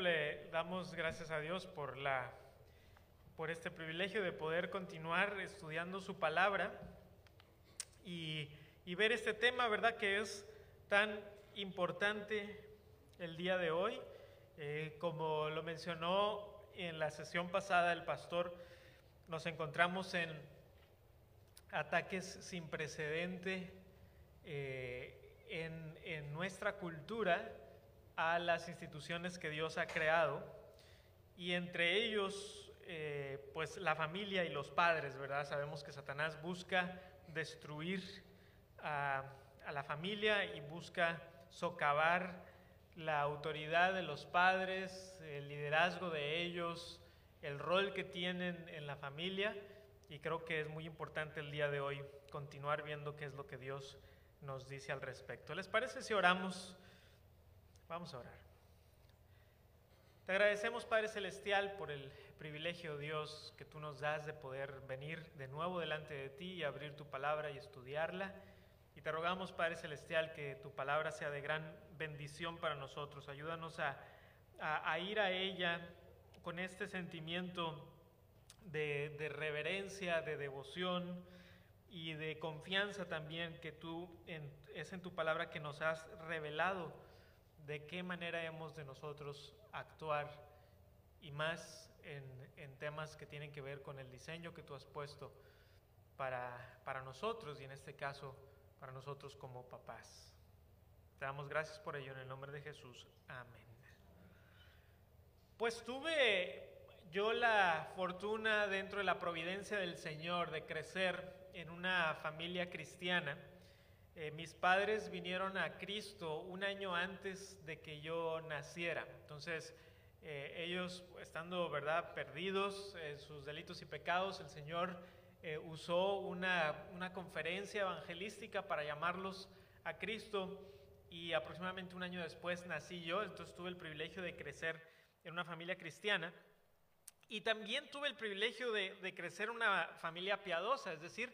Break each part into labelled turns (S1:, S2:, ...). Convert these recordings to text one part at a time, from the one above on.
S1: Le damos gracias a Dios por, la, por este privilegio de poder continuar estudiando su palabra y, y ver este tema, ¿verdad? Que es tan importante el día de hoy. Eh, como lo mencionó en la sesión pasada el pastor, nos encontramos en ataques sin precedente eh, en, en nuestra cultura a las instituciones que Dios ha creado y entre ellos eh, pues la familia y los padres, ¿verdad? Sabemos que Satanás busca destruir a, a la familia y busca socavar la autoridad de los padres, el liderazgo de ellos, el rol que tienen en la familia y creo que es muy importante el día de hoy continuar viendo qué es lo que Dios nos dice al respecto. ¿Les parece si oramos? Vamos a orar. Te agradecemos, Padre Celestial, por el privilegio, Dios, que tú nos das de poder venir de nuevo delante de ti y abrir tu palabra y estudiarla. Y te rogamos, Padre Celestial, que tu palabra sea de gran bendición para nosotros. Ayúdanos a, a, a ir a ella con este sentimiento de, de, reverencia, de devoción y de confianza también que tú en, es en tu palabra que nos has revelado de qué manera hemos de nosotros actuar y más en, en, temas que tienen que ver con el diseño que tú has puesto para, para nosotros y en este caso para nosotros como papás. Te damos gracias por ello en el nombre de Jesús. Amén. Pues tuve yo la fortuna dentro de la providencia del Señor de crecer en una familia cristiana. Eh, mis padres vinieron a Cristo un año antes de que yo naciera. Entonces, eh, ellos estando, ¿verdad?, perdidos en sus delitos y pecados, el Señor eh, usó una, una, conferencia evangelística para llamarlos a Cristo y aproximadamente un año después nací yo, entonces tuve el privilegio de crecer en una familia cristiana y también tuve el privilegio de, de crecer en una familia piadosa, es decir,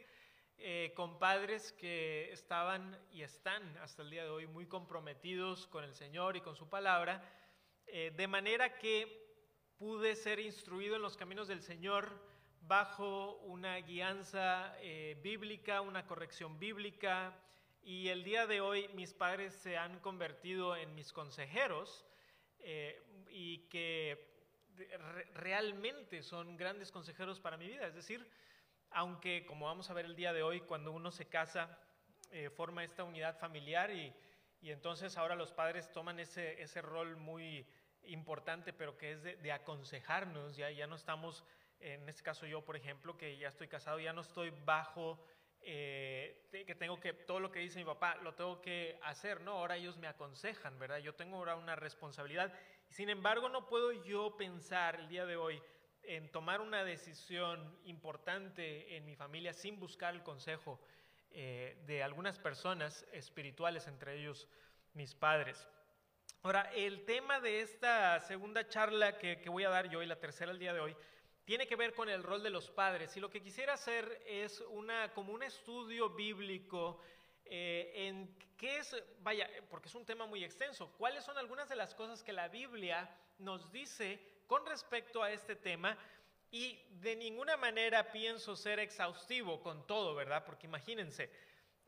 S1: eh, con padres que estaban y están hasta el día de hoy muy comprometidos con el Señor y con su palabra, eh, de manera que pude ser instruido en los caminos del Señor bajo una guianza eh, bíblica, una corrección bíblica, y el día de hoy mis padres se han convertido en mis consejeros y que re realmente son grandes consejeros para mi vida, es decir, aunque como vamos a ver el día de hoy, cuando uno se casa, eh, forma esta unidad familiar y, entonces ahora los padres toman ese, ese rol muy importante, pero que es de, de, aconsejarnos, ya, ya no estamos, en este caso yo, por ejemplo, que ya estoy casado, ya no estoy bajo, eh, que tengo que, todo lo que dice mi papá, lo tengo que hacer, ¿no? Ahora ellos me aconsejan, ¿verdad? Yo tengo ahora una responsabilidad. Sin embargo, no puedo yo pensar el día de hoy, en tomar una decisión importante en mi familia sin buscar el consejo eh, de algunas personas espirituales, entre ellos mis padres. Ahora, el tema de esta segunda charla que, que voy a dar yo y la tercera el día de hoy tiene que ver con el rol de los padres y lo que quisiera hacer es una, como un estudio bíblico eh, en qué es, vaya, porque es un tema muy extenso, cuáles son algunas de las cosas que la Biblia nos dice con respecto a este tema y de ninguna manera pienso ser exhaustivo con todo, ¿verdad? Porque imagínense,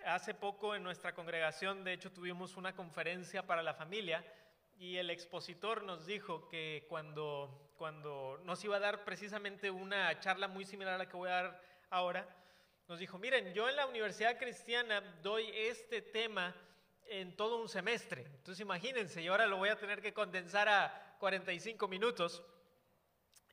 S1: hace poco en nuestra congregación, de hecho, tuvimos una conferencia para la familia y el expositor nos dijo que cuando, cuando nos iba a dar precisamente una charla muy similar a la que voy a dar ahora, nos dijo, miren, yo en la Universidad Cristiana doy este tema en todo un semestre. Entonces imagínense, y ahora lo voy a tener que condensar a 45 minutos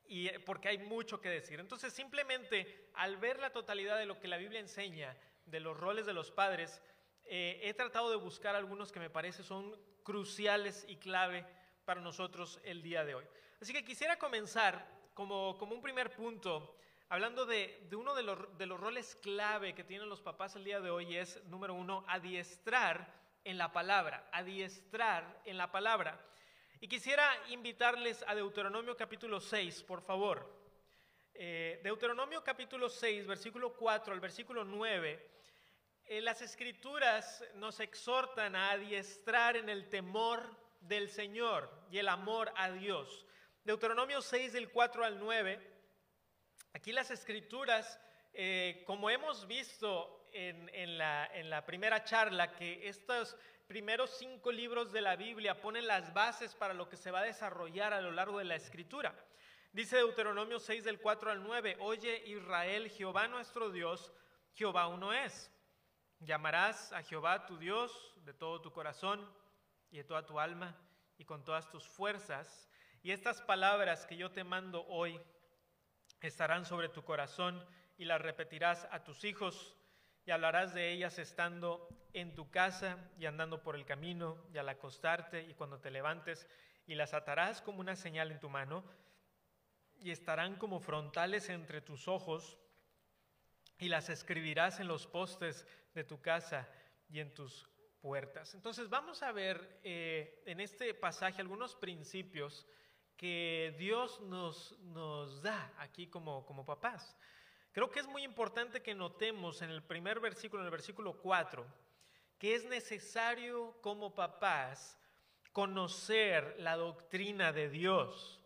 S1: y eh, porque hay mucho que decir. Entonces, simplemente al ver la totalidad de lo que la Biblia enseña de los roles de los padres, eh, he tratado de buscar algunos que me parece son cruciales y clave para nosotros el día de hoy. Así que quisiera comenzar como, como un primer punto, hablando de, de uno de los, de los roles clave que tienen los papás el día de hoy, es, número uno, adiestrar en la palabra, adiestrar en la palabra. Y quisiera invitarles a Deuteronomio capítulo 6, por favor. Eh, Deuteronomio capítulo 6, versículo 4 al versículo 9. Eh, las escrituras nos exhortan a adiestrar en el temor del Señor y el amor a Dios. Deuteronomio 6 del 4 al 9, aquí las escrituras, eh, como hemos visto en, la, en la primera charla, que estos primeros cinco libros de la Biblia ponen las bases para lo que se va a desarrollar a lo largo de la escritura. Dice Deuteronomio 6 del 4 al 9, oye Israel, Jehová nuestro Dios, Jehová uno es. Llamarás a Jehová tu Dios de todo tu corazón y de toda tu alma y con todas tus fuerzas. Y estas palabras que yo te mando hoy estarán sobre tu corazón y las repetirás a tus hijos y hablarás de ellas estando en tu casa y andando por el camino y al acostarte y cuando te levantes y las atarás como una señal en tu mano y estarán como frontales entre tus ojos y las escribirás en los postes de tu casa y en tus puertas. Entonces vamos a ver eh, en este pasaje algunos principios que Dios nos, nos da aquí como, como papás. Creo que es muy importante que notemos en el primer versículo, en el versículo 4, que es necesario como papás conocer la doctrina de Dios.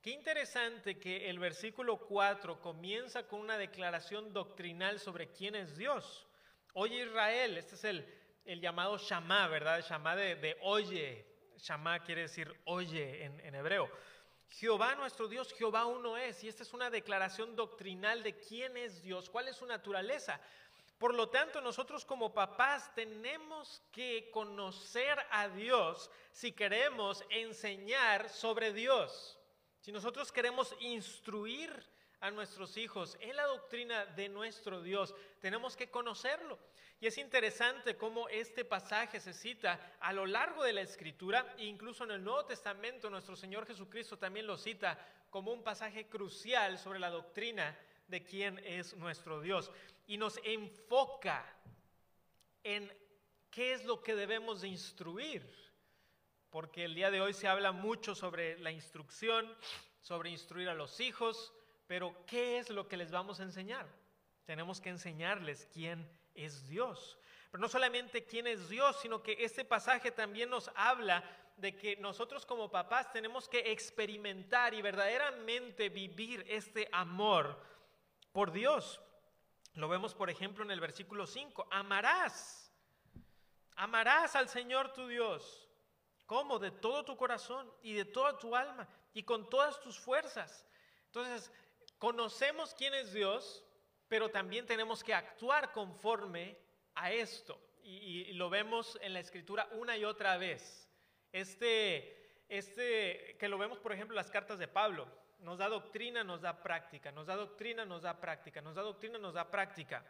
S1: Qué interesante que el versículo 4 comienza con una declaración doctrinal sobre quién es Dios. Oye Israel, este es el, el llamado Shama, ¿verdad? Shama de, de oye. Shama quiere decir oye en, en hebreo. Jehová nuestro Dios, Jehová uno es. Y esta es una declaración doctrinal de quién es Dios, cuál es su naturaleza. Por lo tanto, nosotros como papás tenemos que conocer a Dios si queremos enseñar sobre Dios. Si nosotros queremos instruir a nuestros hijos en la doctrina de nuestro Dios, tenemos que conocerlo. Y es interesante cómo este pasaje se cita a lo largo de la escritura, e incluso en el Nuevo Testamento nuestro Señor Jesucristo también lo cita como un pasaje crucial sobre la doctrina de quién es nuestro Dios. Y nos enfoca en qué es lo que debemos de instruir porque el día de hoy se habla mucho sobre la instrucción, sobre instruir a los hijos, pero ¿qué es lo que les vamos a enseñar? Tenemos que enseñarles quién es Dios. Pero no solamente quién es Dios, sino que este pasaje también nos habla de que nosotros como papás tenemos que experimentar y verdaderamente vivir este amor por Dios. Lo vemos, por ejemplo, en el versículo 5. Amarás, amarás al Señor tu Dios ¿Cómo? De todo tu corazón y de toda tu alma y con todas tus fuerzas. Entonces, conocemos quién es Dios, pero también tenemos que actuar conforme a esto. Y, lo vemos en la escritura una y otra vez. Este, este, que lo vemos, por ejemplo, en las cartas de Pablo. Nos da doctrina, nos da práctica, nos da doctrina, nos da práctica, nos da doctrina, nos da práctica.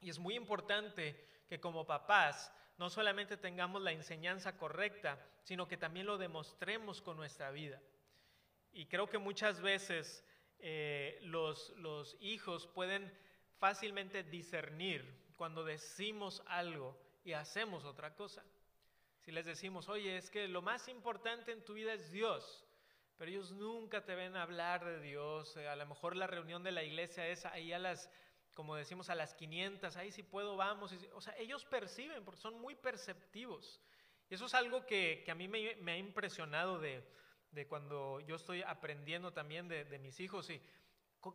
S1: Y es muy importante que como papás no solamente tengamos la enseñanza correcta, sino que también lo demostremos con nuestra vida. Y creo que muchas veces eh, los, los hijos pueden fácilmente discernir cuando decimos algo y hacemos otra cosa. Si les decimos, oye, es que lo más importante en tu vida es Dios, pero ellos nunca te ven hablar de Dios, eh, a lo mejor la reunión de la iglesia es ahí a las como decimos, a las 500, ahí si puedo, vamos. O sea, ellos perciben, porque son muy perceptivos. Y eso es algo que, a mí me, ha impresionado de, cuando yo estoy aprendiendo también de, mis hijos y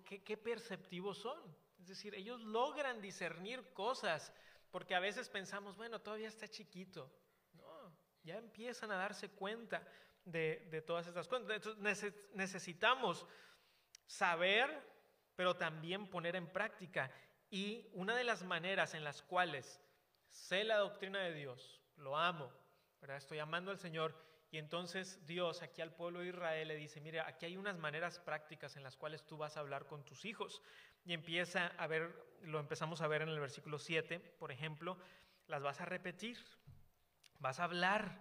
S1: ¿qué, perceptivos son. Es decir, ellos logran discernir cosas, porque a veces pensamos, bueno, todavía está chiquito. No, ya empiezan a darse cuenta de, todas estas cosas. Entonces necesitamos saber pero también poner en práctica. Y una de las maneras en las cuales sé la doctrina de Dios, lo amo, ¿verdad? estoy amando al Señor, y entonces Dios aquí al pueblo de Israel le dice, mira, aquí hay unas maneras prácticas en las cuales tú vas a hablar con tus hijos. Y empieza a ver, lo empezamos a ver en el versículo 7, por ejemplo, las vas a repetir, vas a hablar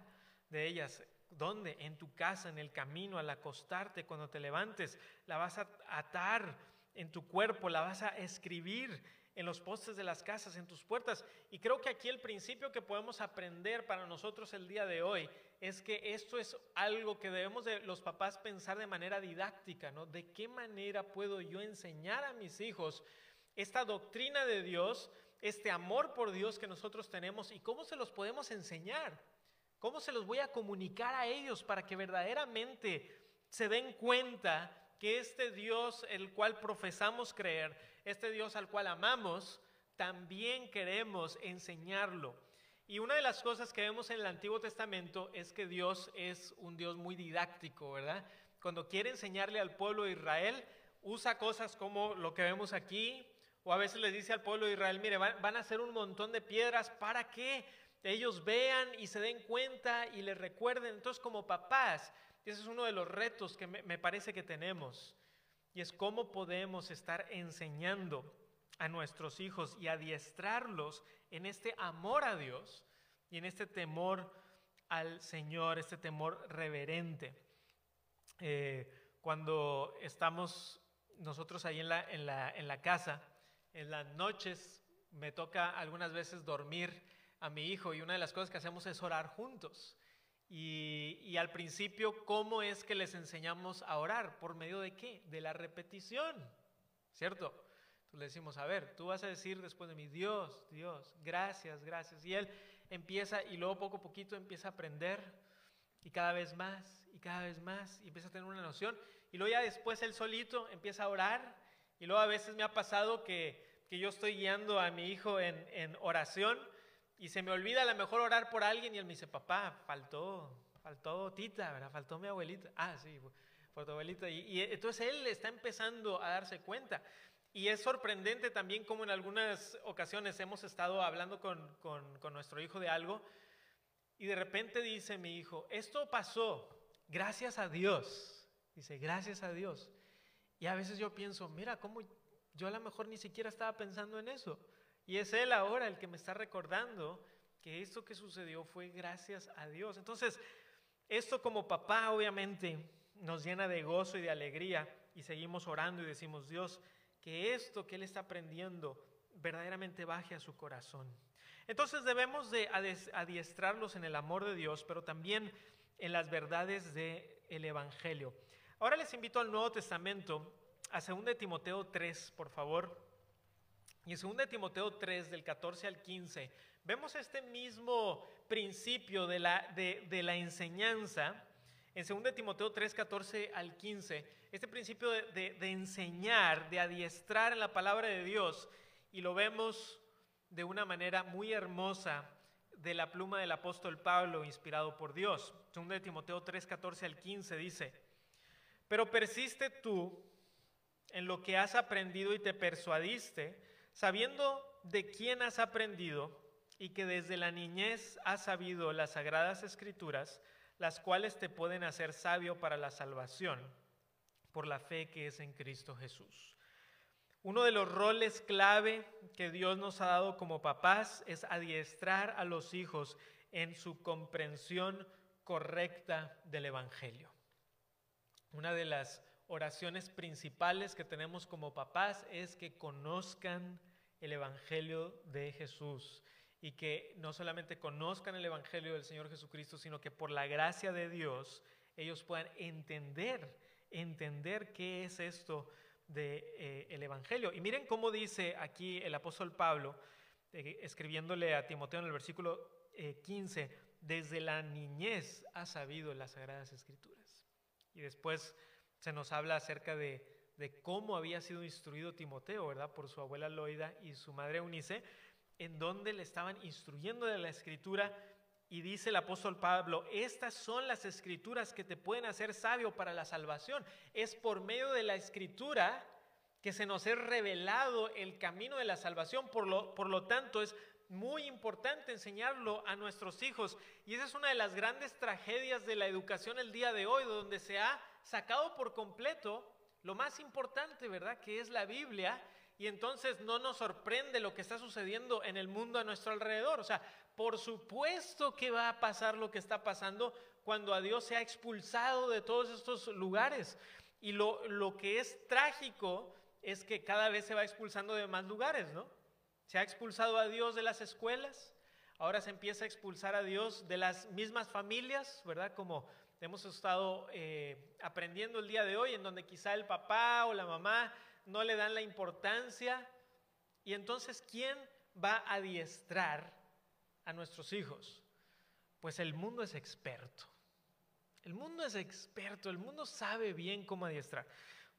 S1: de ellas. ¿Dónde? En tu casa, en el camino, al acostarte, cuando te levantes, la vas a atar en tu cuerpo, la vas a escribir en los postes de las casas, en tus puertas. Y creo que aquí el principio que podemos aprender para nosotros el día de hoy es que esto es algo que debemos de los papás pensar de manera didáctica, ¿no? ¿De qué manera puedo yo enseñar a mis hijos esta doctrina de Dios, este amor por Dios que nosotros tenemos y cómo se los podemos enseñar? ¿Cómo se los voy a comunicar a ellos para que verdaderamente se den cuenta que este Dios el cual profesamos creer, este Dios al cual amamos, también queremos enseñarlo? Y una de las cosas que vemos en el Antiguo Testamento es que Dios es un Dios muy didáctico, ¿verdad? Cuando quiere enseñarle al pueblo de Israel, usa cosas como lo que vemos aquí, o a veces les dice al pueblo de Israel, mire, van, a hacer un montón de piedras para que ellos vean y se den cuenta y les recuerden. Entonces, como papás, ese es uno de los retos que me parece que tenemos. Y es cómo podemos estar enseñando a nuestros hijos y adiestrarlos en este amor a Dios y en este temor al Señor, este temor reverente. Eh, cuando estamos nosotros ahí en la, casa, en las noches me toca algunas veces dormir a mi hijo y una de las cosas que hacemos es orar juntos. Y, y, al principio, ¿cómo es que les enseñamos a orar? ¿Por medio de qué? De la repetición, ¿cierto? Entonces le decimos, a ver, tú vas a decir después de mí, Dios, Dios, gracias, gracias. Y él empieza y luego poco a poquito empieza a aprender y cada vez más y cada vez más y empieza a tener una noción. Y luego ya después él solito empieza a orar y luego a veces me ha pasado que, que yo estoy guiando a mi hijo en, en, oración y se me olvida a lo mejor orar por alguien y él me dice, papá, faltó, faltó Tita, ¿verdad? Faltó mi abuelita. Ah, sí, por tu abuelita. Y, y entonces él está empezando a darse cuenta. Y es sorprendente también como en algunas ocasiones hemos estado hablando con, con, con, nuestro hijo de algo y de repente dice mi hijo, esto pasó, gracias a Dios. Dice, gracias a Dios. Y a veces yo pienso, mira, cómo yo a lo mejor ni siquiera estaba pensando en eso. Y es él ahora el que me está recordando que esto que sucedió fue gracias a Dios. Entonces, esto como papá obviamente nos llena de gozo y de alegría y seguimos orando y decimos, Dios, que esto que él está aprendiendo verdaderamente baje a su corazón. Entonces debemos de adiestrarlos en el amor de Dios, pero también en las verdades del el Evangelio. Ahora les invito al Nuevo Testamento, a 2 Timoteo 3, por favor. Y en 2 Timoteo 3, del 14 al 15, vemos este mismo principio de la, de la enseñanza en 2 Timoteo 3, 14 al 15, este principio de, enseñar, de adiestrar en la palabra de Dios, y lo vemos de una manera muy hermosa de la pluma del apóstol Pablo, inspirado por Dios. 2 Timoteo 3, 14 al 15 dice, pero persiste tú en lo que has aprendido y te persuadiste, sabiendo de quién has aprendido y que desde la niñez has sabido las sagradas escrituras, las cuales te pueden hacer sabio para la salvación por la fe que es en Cristo Jesús. Uno de los roles clave que Dios nos ha dado como papás es adiestrar a los hijos en su comprensión correcta del Evangelio. Una de las oraciones principales que tenemos como papás es que conozcan el Evangelio de Jesús y que no solamente conozcan el Evangelio del Señor Jesucristo, sino que por la gracia de Dios ellos puedan entender, entender qué es esto del de, eh, Evangelio. Y miren cómo dice aquí el apóstol Pablo, eh, escribiéndole a Timoteo en el versículo 15, eh, desde la niñez ha sabido las Sagradas Escrituras. Y después se nos habla acerca de, de cómo había sido instruido Timoteo, ¿verdad? Por su abuela Loida y su madre Eunice en donde le estaban instruyendo de la escritura y dice el apóstol Pablo, estas son las escrituras que te pueden hacer sabio para la salvación. Es por medio de la escritura que se nos es revelado el camino de la salvación. Por lo, por lo tanto, es muy importante enseñarlo a nuestros hijos. Y esa es una de las grandes tragedias de la educación el día de hoy, donde se ha sacado por completo lo más importante, ¿verdad? Que es la Biblia y entonces no nos sorprende lo que está sucediendo en el mundo a nuestro alrededor. O sea, por supuesto que va a pasar lo que está pasando cuando a Dios se ha expulsado de todos estos lugares. Y lo, lo que es trágico es que cada vez se va expulsando de más lugares, ¿no? Se ha expulsado a Dios de las escuelas, ahora se empieza a expulsar a Dios de las mismas familias, ¿verdad? Como hemos estado eh, aprendiendo el día de hoy, en donde quizá el papá o la mamá no le dan la importancia. Y entonces, ¿quién va a adiestrar a nuestros hijos? pues el mundo es experto. El mundo es experto, el mundo sabe bien cómo adiestrar.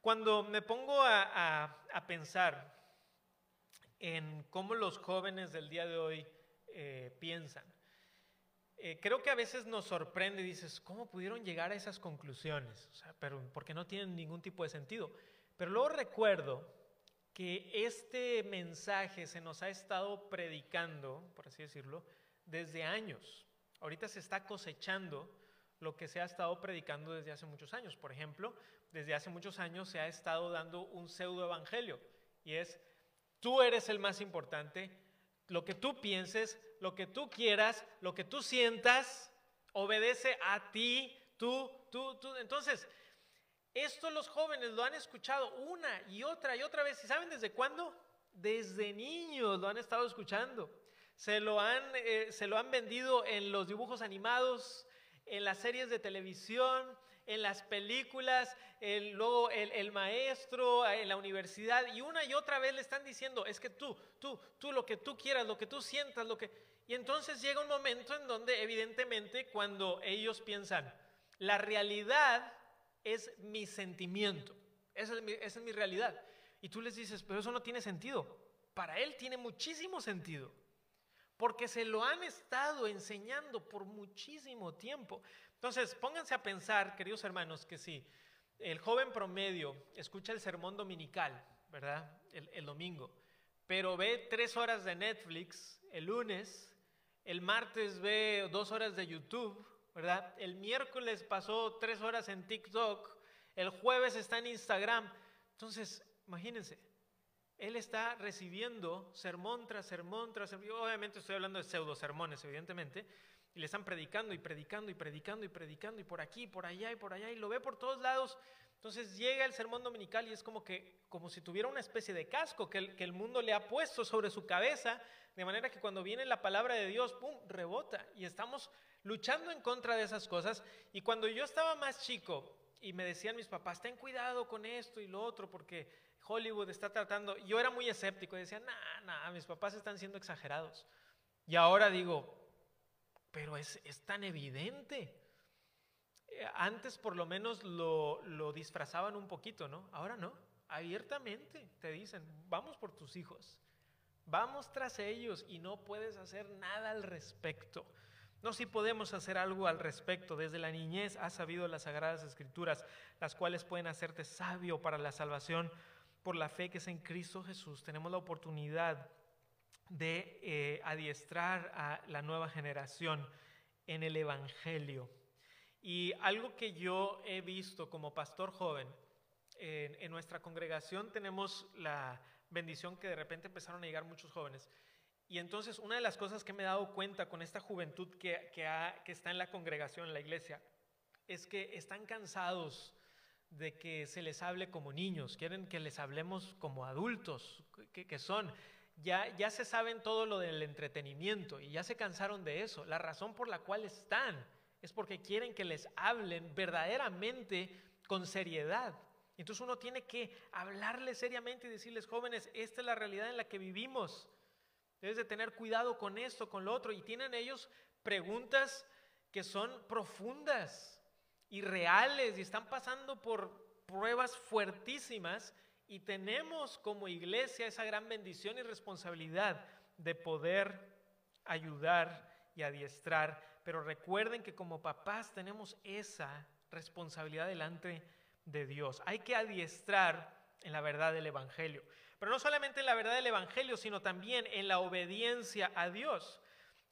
S1: Cuando me pongo a, pensar en cómo los jóvenes del día de hoy eh, piensan, eh, creo que a veces nos sorprende dices, ¿cómo pudieron llegar a esas conclusiones? O sea, pero porque no tienen ningún tipo de sentido. Pero luego recuerdo que este mensaje se nos ha estado predicando, por así decirlo, desde años. Ahorita se está cosechando lo que se ha estado predicando desde hace muchos años. Por ejemplo, desde hace muchos años se ha estado dando un pseudo evangelio y es, tú eres el más importante, lo que tú pienses, lo que tú quieras, lo que tú sientas, obedece a ti, tú, tú, tú. Entonces, esto los jóvenes lo han escuchado una y otra y otra vez. ¿Y saben desde cuándo? Desde niños lo han estado escuchando. Se lo han, eh, se lo han vendido en los dibujos animados, en las series de televisión, en las películas, el, luego el, maestro en la universidad, y una y otra vez le están diciendo, es que tú, tú, tú lo que tú quieras, lo que tú sientas, lo que... Y entonces llega un momento en donde evidentemente cuando ellos piensan, la realidad es mi sentimiento, esa es mi, es mi realidad. Y tú les dices, pero eso no tiene sentido. Para él tiene muchísimo sentido porque se lo han estado enseñando por muchísimo tiempo. Entonces, pónganse a pensar, queridos hermanos, que si el joven promedio escucha el sermón dominical, ¿verdad? El, domingo, pero ve tres horas de Netflix el lunes, el martes ve dos horas de YouTube, ¿verdad? El miércoles pasó tres horas en TikTok, el jueves está en Instagram. Entonces, imagínense, él está recibiendo sermón tras sermón tras sermón. Obviamente estoy hablando de pseudo sermones, evidentemente, y le están predicando y predicando y predicando y predicando y por aquí, por allá y por allá y lo ve por todos lados. Entonces llega el sermón dominical y es como que como si tuviera una especie de casco que el, que el mundo le ha puesto sobre su cabeza, de manera que cuando viene la palabra de Dios, ¡pum!, rebota. Y estamos luchando en contra de esas cosas. Y cuando yo estaba más chico y me decían mis papás, ten cuidado con esto y lo otro, porque Hollywood está tratando, yo era muy escéptico y decía, nah, nah, mis papás están siendo exagerados. Y ahora digo, pero es, tan evidente. Eh, antes por lo menos lo, lo disfrazaban un poquito, ¿no? Ahora no, abiertamente te dicen, vamos por tus hijos, vamos tras ellos y no puedes hacer nada al respecto. No, si podemos hacer algo al respecto. Desde la niñez has sabido las sagradas escrituras, las cuales pueden hacerte sabio para la salvación por la fe que es en Cristo Jesús. Tenemos la oportunidad de eh, adiestrar a la nueva generación en el Evangelio. Y algo que yo he visto como pastor joven, en, nuestra congregación tenemos la bendición que de repente empezaron a llegar muchos jóvenes. Y entonces una de las cosas que me he dado cuenta con esta juventud que, que está en la congregación, en la iglesia, es que están cansados de que se les hable como niños, quieren que les hablemos como adultos, que, que son ya, ya se saben todo lo del entretenimiento y ya se cansaron de eso. La razón por la cual están es porque quieren que les hablen verdaderamente con seriedad. Entonces uno tiene que hablarles seriamente y decirles, jóvenes, esta es la realidad en la que vivimos. Debes de tener cuidado con esto, con lo otro. Y tienen ellos preguntas que son profundas y reales y están pasando por pruebas fuertísimas y tenemos como iglesia esa gran bendición y responsabilidad de poder ayudar y adiestrar. Pero recuerden que como papás tenemos esa responsabilidad delante de Dios. Hay que adiestrar en la verdad del Evangelio. Pero no solamente en la verdad del Evangelio, sino también en la obediencia a Dios.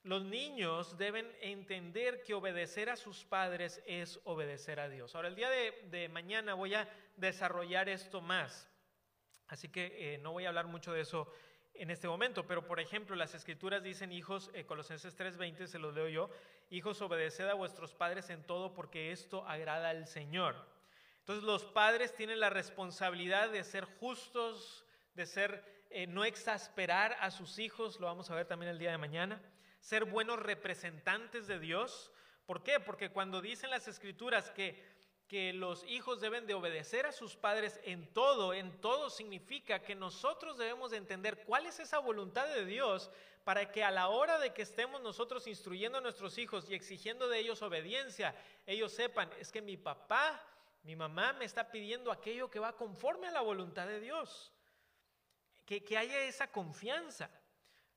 S1: Los niños deben entender que obedecer a sus padres es obedecer a Dios. Ahora, el día de, mañana voy a desarrollar esto más. Así que eh, no voy a hablar mucho de eso en este momento, pero por ejemplo, las escrituras dicen, hijos, eh, Colosenses 3:20, se los leo yo, hijos, obedeced a vuestros padres en todo porque esto agrada al Señor. Entonces los padres tienen la responsabilidad de ser justos, de ser, eh, no exasperar a sus hijos, lo vamos a ver también el día de mañana, ser buenos representantes de Dios. ¿Por qué? Porque cuando dicen las escrituras que que los hijos deben de obedecer a sus padres en todo, en todo significa que nosotros debemos de entender cuál es esa voluntad de Dios para que a la hora de que estemos nosotros instruyendo a nuestros hijos y exigiendo de ellos obediencia, ellos sepan, es que mi papá, mi mamá me está pidiendo aquello que va conforme a la voluntad de Dios. Que, que haya esa confianza.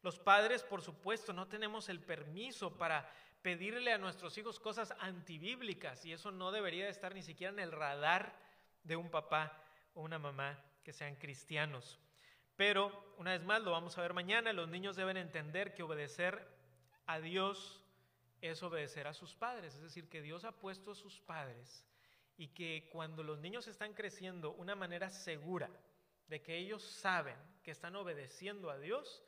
S1: Los padres, por supuesto, no tenemos el permiso para pedirle a nuestros hijos cosas antibíblicas y eso no debería estar ni siquiera en el radar de un papá o una mamá que sean cristianos. Pero, una vez más, lo vamos a ver mañana, los niños deben entender que obedecer a Dios es obedecer a sus padres, es decir, que Dios ha puesto a sus padres y que cuando los niños están creciendo, una manera segura de que ellos saben que están obedeciendo a Dios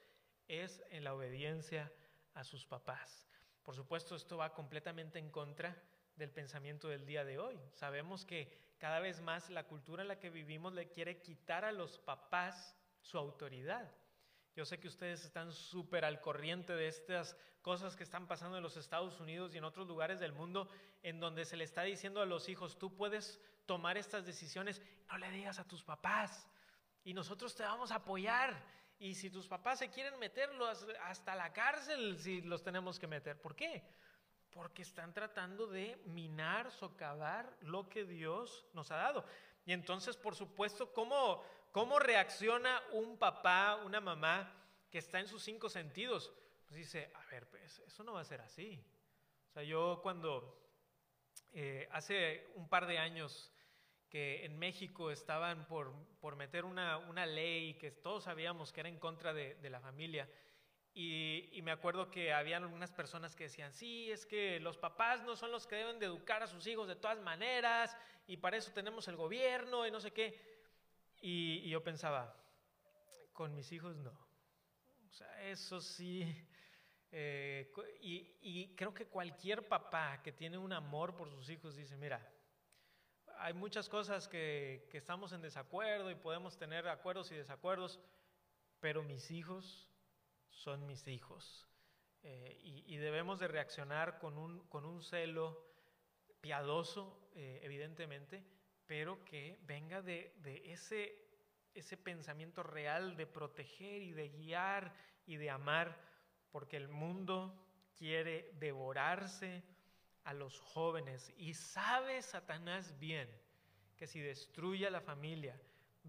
S1: es en la obediencia a sus papás. Por supuesto, esto va completamente en contra del pensamiento del día de hoy. Sabemos que cada vez más la cultura en la que vivimos le quiere quitar a los papás su autoridad. Yo sé que ustedes están súper al corriente de estas cosas que están pasando en los Estados Unidos y en otros lugares del mundo en donde se le está diciendo a los hijos, tú puedes tomar estas decisiones, no le digas a tus papás y nosotros te vamos a apoyar. Y si tus papás se quieren meterlos hasta la cárcel, si los tenemos que meter. ¿Por qué? Porque están tratando de minar, socavar lo que Dios nos ha dado. Y entonces, por supuesto, ¿cómo, ¿Cómo reacciona un papá, una mamá que está en sus cinco sentidos? Pues dice, a ver, pues eso no va a ser así. O sea, yo cuando eh, hace un par de años que en México estaban por, por meter una, una, ley que todos sabíamos que era en contra de, de la familia, y, y, me acuerdo que habían algunas personas que decían, sí, es que los papás no son los que deben de educar a sus hijos de todas maneras, y para eso tenemos el gobierno y no sé qué. Y, yo pensaba, con mis hijos no. O sea, eso sí. Eh, y, creo que cualquier papá que tiene un amor por sus hijos dice, mira, hay muchas cosas que, estamos en desacuerdo y podemos tener acuerdos y desacuerdos, pero mis hijos son mis hijos. Eh, y, debemos de reaccionar con un, con un celo piadoso, eh, evidentemente, pero que venga de, ese, ese pensamiento real de proteger y de guiar y de amar, porque el mundo quiere devorarse a los jóvenes y sabe Satanás bien que si destruye a la familia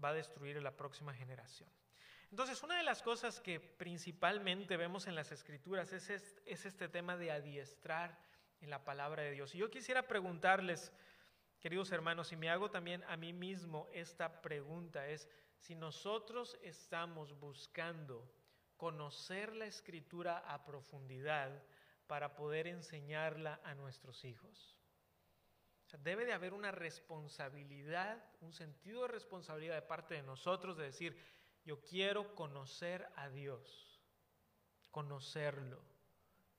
S1: va a destruir a la próxima generación. Entonces, una de las cosas que principalmente vemos en las escrituras es, es este tema de adiestrar en la palabra de Dios. Y yo quisiera preguntarles, Queridos hermanos, y me hago también a mí mismo esta pregunta, es si nosotros estamos buscando conocer la escritura a profundidad para poder enseñarla a nuestros hijos. debe de haber una responsabilidad, un sentido de responsabilidad de parte de nosotros de decir, yo quiero conocer a Dios, conocerlo,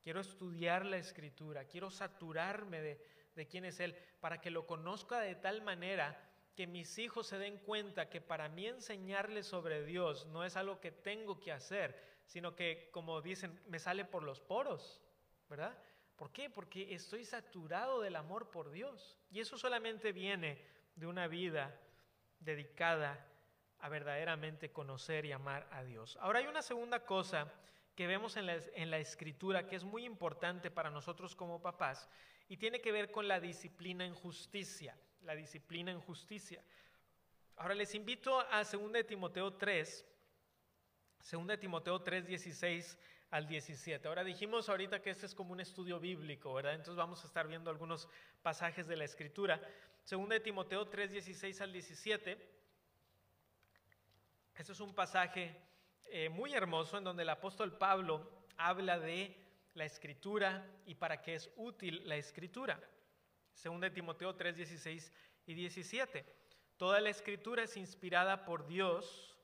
S1: quiero estudiar la escritura, quiero saturarme de, de quién es Él, para que lo conozca de tal manera que mis hijos se den cuenta que para mí enseñarles sobre Dios no es algo que tengo que hacer, sino que, como dicen, me sale por los poros, ¿verdad? ¿Por qué? Porque estoy saturado del amor por Dios. Y eso solamente viene de una vida dedicada a verdaderamente conocer y amar a Dios. Ahora hay una segunda cosa que vemos en la, en la escritura que es muy importante para nosotros como papás y tiene que ver con la disciplina en justicia, la disciplina en justicia. Ahora les invito a 2 Timoteo 3, 2 Timoteo 3, 16 al 17. Ahora dijimos ahorita que este es como un estudio bíblico, ¿verdad? Entonces vamos a estar viendo algunos pasajes de la escritura. 2 Timoteo 3, 16 al 17. Este es un pasaje eh, muy hermoso en donde el apóstol Pablo habla de la escritura y para qué es útil la escritura. Según de Timoteo 3, 16 y 17. Toda la escritura es inspirada por Dios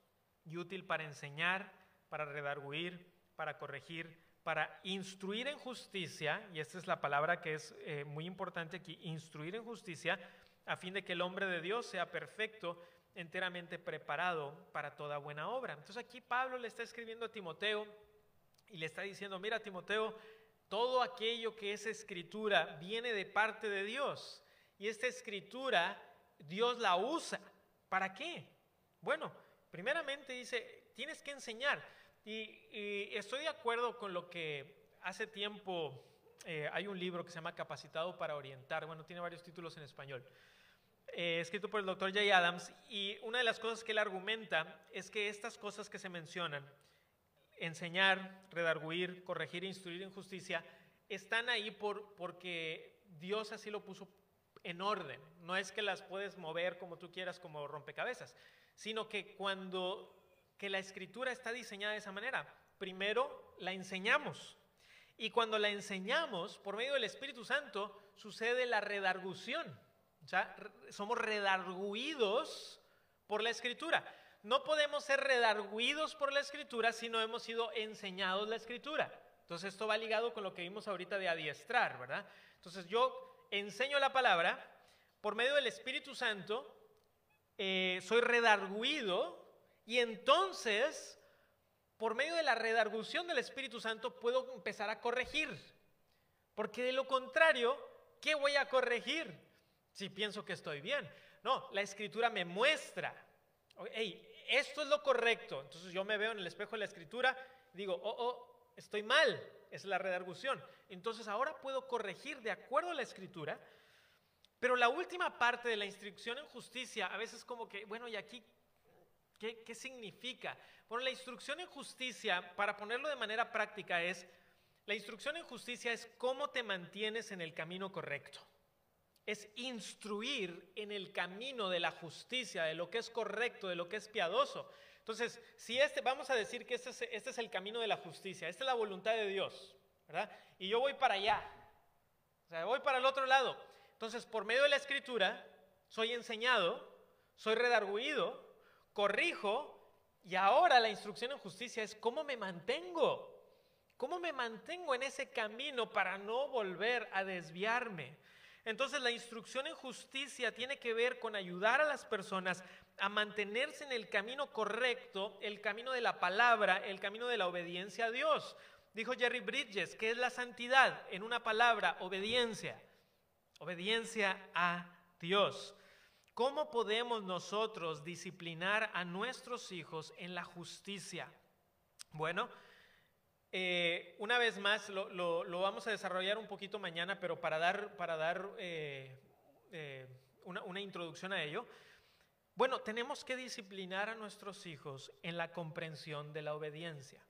S1: y útil para enseñar, para redarguir, para corregir, para instruir en justicia, y esta es la palabra que es eh, muy importante aquí, instruir en justicia, a fin de que el hombre de Dios sea perfecto, enteramente preparado para toda buena obra. Entonces aquí Pablo le está escribiendo a Timoteo, y le está diciendo, mira Timoteo, todo aquello que es escritura viene de parte de Dios y esta escritura Dios la usa. ¿Para qué? Bueno, primeramente dice, tienes que enseñar. Y, estoy de acuerdo con lo que hace tiempo eh, hay un libro que se llama Capacitado para Orientar. Bueno, tiene varios títulos en español. Eh, escrito por el doctor Jay Adams. Y una de las cosas que él argumenta es que estas cosas que se mencionan, enseñar, redarguir, corregir instruir en justicia, están ahí por, porque Dios así lo puso en orden. No es que las puedes mover como tú quieras como rompecabezas, sino que cuando que la escritura está diseñada de esa manera, primero la enseñamos. Y cuando la enseñamos por medio del Espíritu Santo, sucede la redargución. O sea, somos redarguidos por la escritura. No podemos ser redarguidos por la escritura si no hemos sido enseñados la escritura. Entonces esto va ligado con lo que vimos ahorita de adiestrar, ¿verdad? Entonces yo enseño la palabra, por medio del Espíritu Santo, eh, soy redarguido y entonces, por medio de la redargución del Espíritu Santo, puedo empezar a corregir. Porque de lo contrario, ¿qué voy a corregir si pienso que estoy bien? No, la Escritura me muestra, hey, esto es lo correcto. Entonces yo me veo en el espejo de la Escritura digo, oh, oh, estoy mal, es la redargución. Entonces ahora puedo corregir de acuerdo a la escritura, pero la última parte de la instrucción en justicia, a veces como que, bueno, ¿y aquí qué, qué significa? Bueno, la instrucción en justicia, para ponerlo de manera práctica, es, la instrucción en justicia es cómo te mantienes en el camino correcto. Es instruir en el camino de la justicia, de lo que es correcto, de lo que es piadoso. Entonces, si este, vamos a decir que este es, este es el camino de la justicia, esta es la voluntad de Dios, ¿verdad? Y yo voy para allá, o sea, voy para el otro lado. Entonces, por medio de la escritura, soy enseñado, soy redarguido, corrijo, y ahora la instrucción en justicia es cómo me mantengo, cómo me mantengo en ese camino para no volver a desviarme. Entonces la instrucción en justicia tiene que ver con ayudar a las personas a mantenerse en el camino correcto, el camino de la palabra, el camino de la obediencia a Dios. Dijo Jerry Bridges, que es la santidad? En una palabra, obediencia. Obediencia a Dios. ¿Cómo podemos nosotros disciplinar a nuestros hijos en la justicia? Bueno, eh, una vez más, lo, vamos a desarrollar un poquito mañana, pero para dar, para dar eh, eh, una, una introducción a ello, bueno, tenemos que disciplinar a nuestros hijos en la comprensión de la obediencia.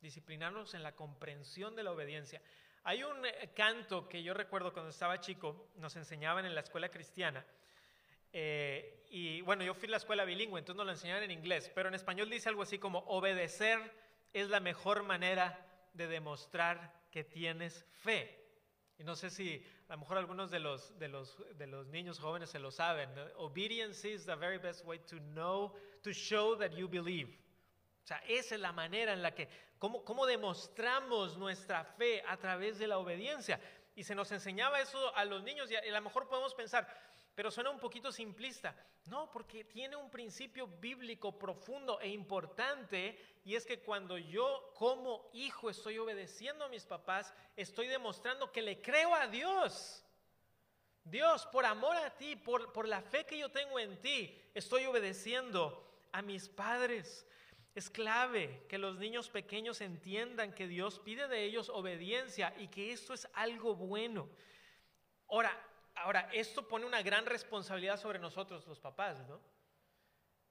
S1: Disciplinarnos en la comprensión de la obediencia. Hay un eh, canto que yo recuerdo cuando estaba chico, nos enseñaban en la escuela cristiana. Eh, y bueno, yo fui a la escuela bilingüe, entonces nos lo enseñaban en inglés, pero en español dice algo así como, obedecer es la mejor manera de demostrar que tienes fe. Y no sé si a lo mejor algunos de los, de los, de los niños jóvenes se lo saben. Obedience is the very best way to know, to show that you believe. O sea, esa es la manera en la que, cómo, cómo demostramos nuestra fe a través de la obediencia. Y se nos enseñaba eso a los niños y a lo mejor podemos pensar, pero suena un poquito simplista. No, porque tiene un principio bíblico profundo e importante y es que cuando yo como hijo estoy obedeciendo a mis papás, estoy demostrando que le creo a Dios. Dios, por amor a ti, por, por la fe que yo tengo en ti, estoy obedeciendo a mis padres. Es clave que los niños pequeños entiendan que Dios pide de ellos obediencia y que esto es algo bueno. Ahora, Ahora, esto pone una gran responsabilidad sobre nosotros los papás, ¿no?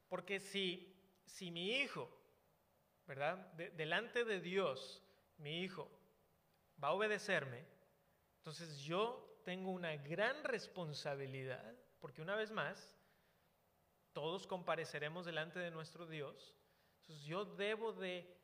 S1: Porque si, si mi hijo, ¿verdad? delante de Dios, mi hijo va a obedecerme, entonces yo tengo una gran responsabilidad, porque una vez más, todos compareceremos delante de nuestro Dios, entonces yo debo de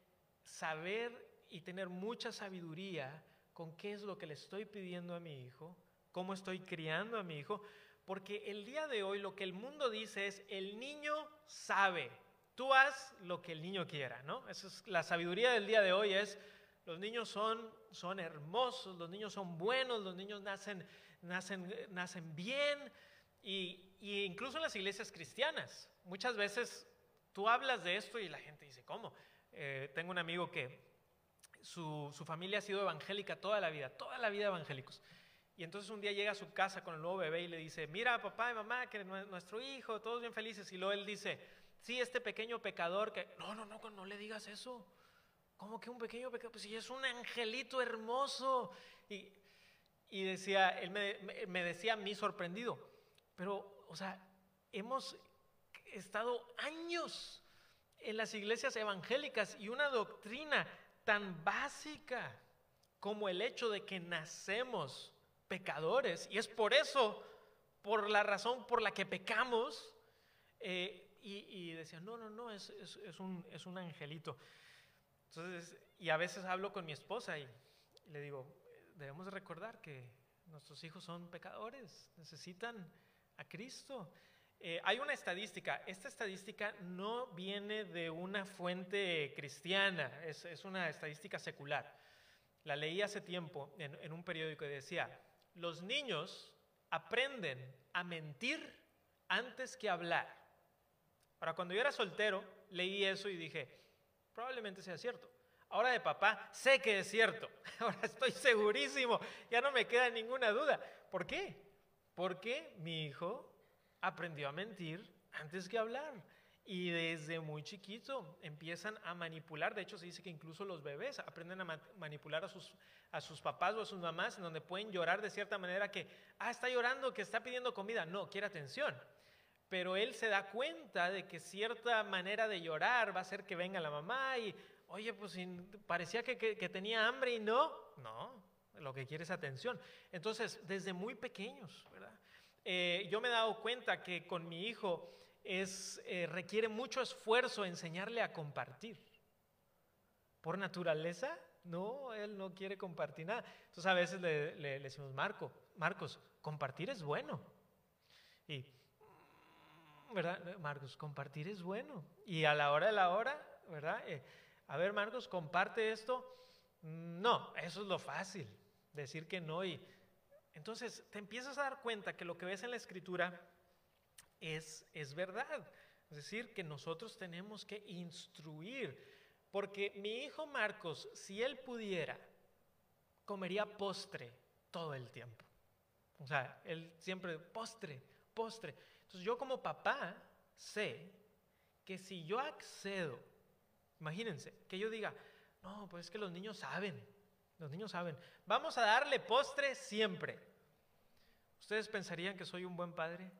S1: saber y tener mucha sabiduría con qué es lo que le estoy pidiendo a mi hijo cómo estoy criando a mi hijo, porque el día de hoy lo que el mundo dice es, el niño sabe, tú haz lo que el niño quiera, ¿no? Esa es la sabiduría del día de hoy es, los niños son, son hermosos, los niños son buenos, los niños nacen, nacen, nacen bien, y, incluso en las iglesias cristianas, muchas veces tú hablas de esto y la gente dice, ¿cómo? Eh, tengo un amigo que su, su familia ha sido evangélica toda la vida, toda la vida evangélicos. Y entonces un día llega a su casa con el nuevo bebé y le dice, mira papá y mamá, que nuestro hijo, todos bien felices. Y luego él dice, sí, este pequeño pecador que, no, no, no, no le digas eso. ¿Cómo que un pequeño pecador? Pues si es un angelito hermoso. Y, decía, él me, me decía a mí sorprendido, pero, o sea, hemos estado años en las iglesias evangélicas y una doctrina tan básica como el hecho de que nacemos pecadores y es por eso, por la razón por la que pecamos, eh, y, decía, no, no, no, es, un, es un angelito. Entonces, y a veces hablo con mi esposa y le digo, debemos recordar que nuestros hijos son pecadores, necesitan a Cristo. Eh, hay una estadística, esta estadística no viene de una fuente cristiana, es, una estadística secular. La leí hace tiempo en, en un periódico y decía, los niños aprenden a mentir antes que hablar. Ahora, cuando yo era soltero, leí eso y dije, probablemente sea cierto. Ahora de papá, sé que es cierto. Ahora estoy segurísimo, ya no me queda ninguna duda. ¿Por qué? Porque mi hijo aprendió a mentir antes que hablar. Y desde muy chiquito empiezan a manipular. De hecho, se dice que incluso los bebés aprenden a manipular a sus, a sus papás o a sus mamás, en donde pueden llorar de cierta manera que, ah, está llorando, que está pidiendo comida. No, quiere atención. Pero él se da cuenta de que cierta manera de llorar va a hacer que venga la mamá y, oye, pues parecía que, que tenía hambre y no. No, lo que quiere es atención. Entonces, desde muy pequeños, ¿verdad? Eh, yo me he dado cuenta que con mi hijo es, eh, requiere mucho esfuerzo enseñarle a compartir. Por naturaleza, no, él no quiere compartir nada. Entonces a veces le, le, decimos, Marco, Marcos, compartir es bueno. Y, ¿verdad? Marcos, compartir es bueno. Y a la hora de la hora, ¿verdad? Eh, a ver, Marcos, comparte esto. No, eso es lo fácil, decir que no y entonces te empiezas a dar cuenta que lo que ves en la escritura es, es verdad. Es decir, que nosotros tenemos que instruir. Porque mi hijo Marcos, si él pudiera, comería postre todo el tiempo. O sea, él siempre, postre, postre. Entonces yo como papá sé que si yo accedo, imagínense, que yo diga, no, pues es que los niños saben, los niños saben. Vamos a darle postre siempre. ¿Ustedes pensarían que soy un buen padre?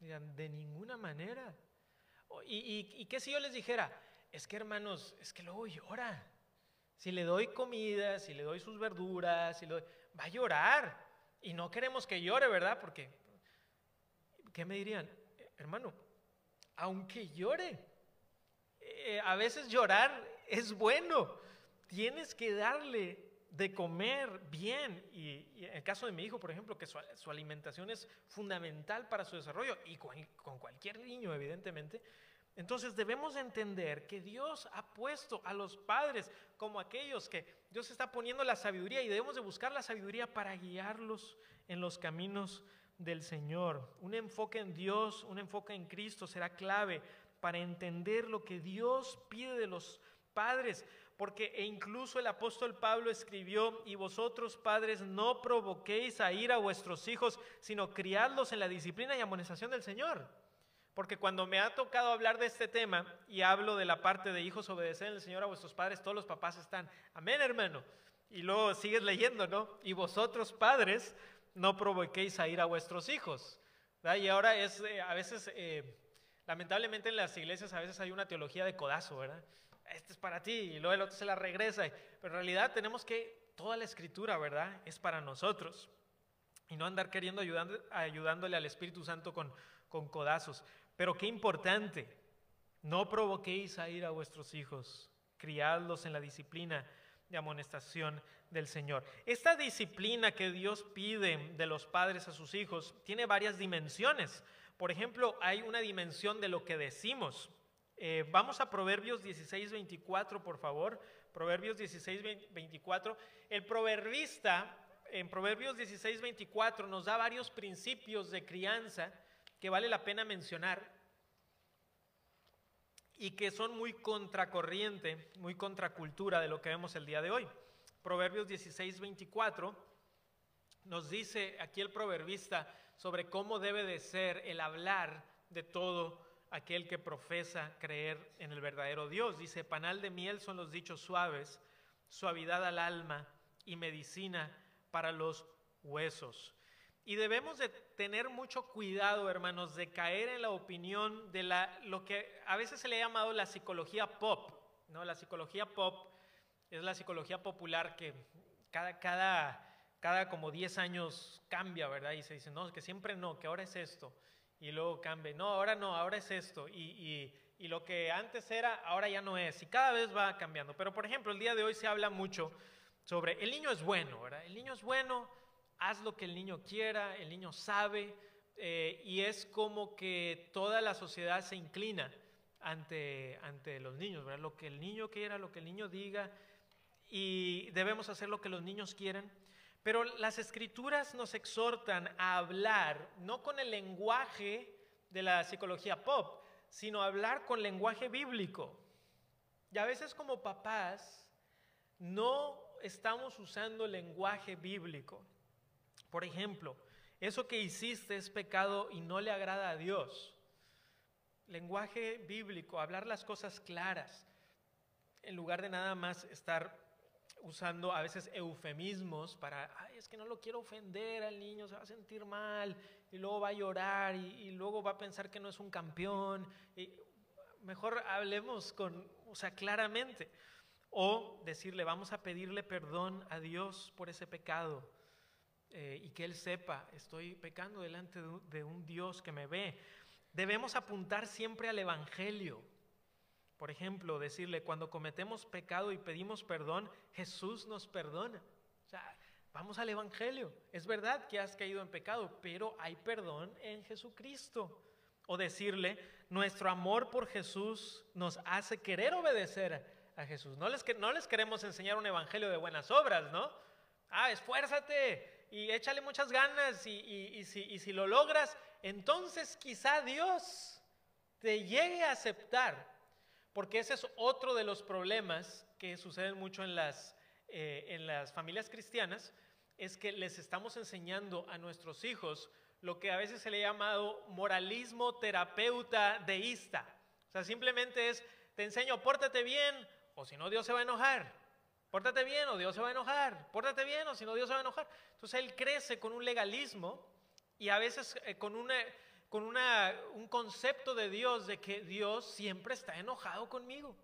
S1: De ninguna manera. ¿Y, y, qué si yo les dijera? Es que hermanos, es que luego llora. Si le doy comida, si le doy sus verduras, si va a llorar. Y no queremos que llore, ¿verdad? Porque, ¿qué me dirían? Hermano, aunque llore, eh, a veces llorar es bueno tienes que darle de comer bien. Y, en el caso de mi hijo, por ejemplo, que su, alimentación es fundamental para su desarrollo y con, con, cualquier niño, evidentemente. Entonces debemos entender que Dios ha puesto a los padres como aquellos que Dios está poniendo la sabiduría y debemos de buscar la sabiduría para guiarlos en los caminos del Señor. Un enfoque en Dios, un enfoque en Cristo será clave para entender lo que Dios pide de los padres porque e incluso el apóstol Pablo escribió, y vosotros padres no provoquéis a ir a vuestros hijos, sino criadlos en la disciplina y amonestación del Señor. Porque cuando me ha tocado hablar de este tema y hablo de la parte de hijos obedecer al Señor a vuestros padres, todos los papás están, amén hermano. Y luego sigues leyendo, ¿no? Y vosotros padres no provoquéis a ir a vuestros hijos. Y ahora es, eh, a veces, eh, lamentablemente en las iglesias a veces hay una teología de codazo, ¿verdad? Este es para ti, y luego el otro se la regresa. Pero en realidad tenemos que, toda la escritura, ¿verdad? Es para nosotros. Y no andar queriendo ayudando, ayudándole al Espíritu Santo con, con codazos. Pero qué importante, no provoquéis a ir a vuestros hijos, criadlos en la disciplina de amonestación del Señor. Esta disciplina que Dios pide de los padres a sus hijos tiene varias dimensiones. Por ejemplo, hay una dimensión de lo que decimos. Eh, vamos a Proverbios 16, 24, por favor. Proverbios 16, 24. El proverbista en Proverbios 16, 24 nos da varios principios de crianza que vale la pena mencionar y que son muy contracorriente, muy contracultura de lo que vemos el día de hoy. Proverbios 16, 24 nos dice aquí el proverbista sobre cómo debe de ser el hablar de todo aquel que profesa creer en el verdadero Dios. Dice, panal de miel son los dichos suaves, suavidad al alma y medicina para los huesos. Y debemos de tener mucho cuidado, hermanos, de caer en la opinión de la, lo que a veces se le ha llamado la psicología pop. ¿no? La psicología pop es la psicología popular que cada, cada, cada como 10 años cambia, ¿verdad? Y se dice, no, que siempre no, que ahora es esto. Y luego cambia, no, ahora no, ahora es esto. Y, y, y lo que antes era, ahora ya no es. Y cada vez va cambiando. Pero, por ejemplo, el día de hoy se habla mucho sobre el niño es bueno, ¿verdad? El niño es bueno, haz lo que el niño quiera, el niño sabe, eh, y es como que toda la sociedad se inclina ante, ante los niños, ¿verdad? Lo que el niño quiera, lo que el niño diga, y debemos hacer lo que los niños quieren. Pero las escrituras nos exhortan a hablar, no con el lenguaje de la psicología pop, sino hablar con lenguaje bíblico. Y a veces como papás no estamos usando lenguaje bíblico. Por ejemplo, eso que hiciste es pecado y no le agrada a Dios. Lenguaje bíblico, hablar las cosas claras, en lugar de nada más estar usando a veces eufemismos para, Ay, es que no lo quiero ofender al niño, se va a sentir mal, y luego va a llorar, y, luego va a pensar que no es un campeón. Y mejor hablemos con, o sea, claramente. O decirle, vamos a pedirle perdón a Dios por ese pecado eh, y que Él sepa, estoy pecando delante de un Dios que me ve. Debemos apuntar siempre al Evangelio. Por ejemplo, decirle, cuando cometemos pecado y pedimos perdón, Jesús nos perdona. O sea, vamos al Evangelio. Es verdad que has caído en pecado, pero hay perdón en Jesucristo. O decirle, nuestro amor por Jesús nos hace querer obedecer a Jesús. No les, no les queremos enseñar un Evangelio de buenas obras, ¿no? Ah, esfuérzate, y échale muchas ganas y, si, lo logras, entonces quizá Dios te llegue a aceptar, porque ese es otro de los problemas que suceden mucho en las, eh, en las familias cristianas, es que les estamos enseñando a nuestros hijos lo que a veces se le ha llamado moralismo terapeuta deísta. O sea, simplemente es, te enseño, pórtate bien, o si no, Dios se va a enojar. Pórtate bien o Dios se va a enojar. Pórtate bien o si no Dios se va a enojar. Entonces él crece con un legalismo y a veces eh, con, una, con un concepto de Dios de que Dios siempre está enojado conmigo.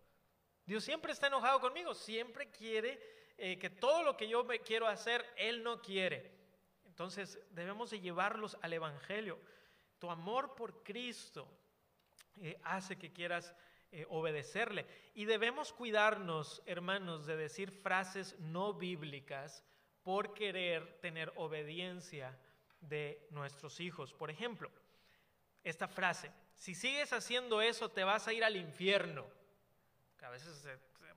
S1: Dios siempre está enojado conmigo. Siempre quiere eh, que todo lo que yo quiero hacer, Él no quiere. Entonces debemos de llevarlos al Evangelio. Tu amor por Cristo eh, hace que quieras eh, obedecerle. Y debemos cuidarnos, hermanos, de decir frases no bíblicas por querer tener obediencia de nuestros hijos. Por ejemplo, esta frase, si sigues haciendo eso te vas a ir al infierno. a veces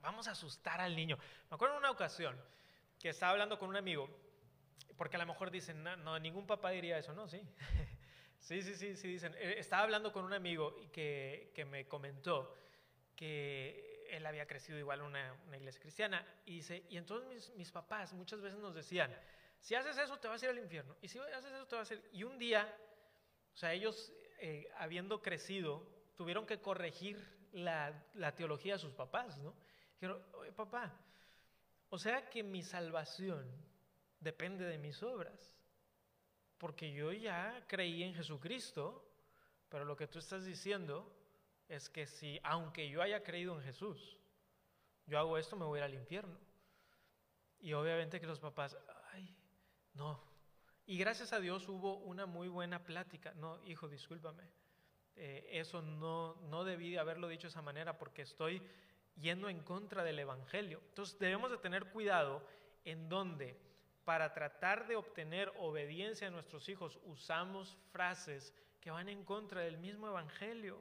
S1: vamos a asustar al niño. Me acuerdo en una ocasión que estaba hablando con un amigo, porque a lo mejor dicen, no, ningún papá diría eso, ¿no? Sí. Sí, sí, sí, sí, dicen. Eh, estaba hablando con un amigo que, que me comentó que él había crecido igual en una, iglesia cristiana. Y, dice, y entonces mis, mis, papás muchas veces nos decían, si haces eso te vas a ir al infierno. Y si haces eso te vas a ir. Y un día, o sea, ellos eh, habiendo crecido, tuvieron que corregir la, la, teología de sus papás, ¿no? Dijeron, oye papá, o sea que mi salvación depende de mis obras. Porque yo ya creí en Jesucristo, pero lo que tú estás diciendo es que si, aunque yo haya creído en Jesús, yo hago esto, me voy a ir al infierno. Y obviamente que los papás, ay, no. Y gracias a Dios hubo una muy buena plática. No, hijo, discúlpame. Eh, eso no, no debí de haberlo dicho de esa manera porque estoy yendo en contra del Evangelio. Entonces debemos de tener cuidado en donde para tratar de obtener obediencia a nuestros hijos usamos frases que van en contra del mismo Evangelio.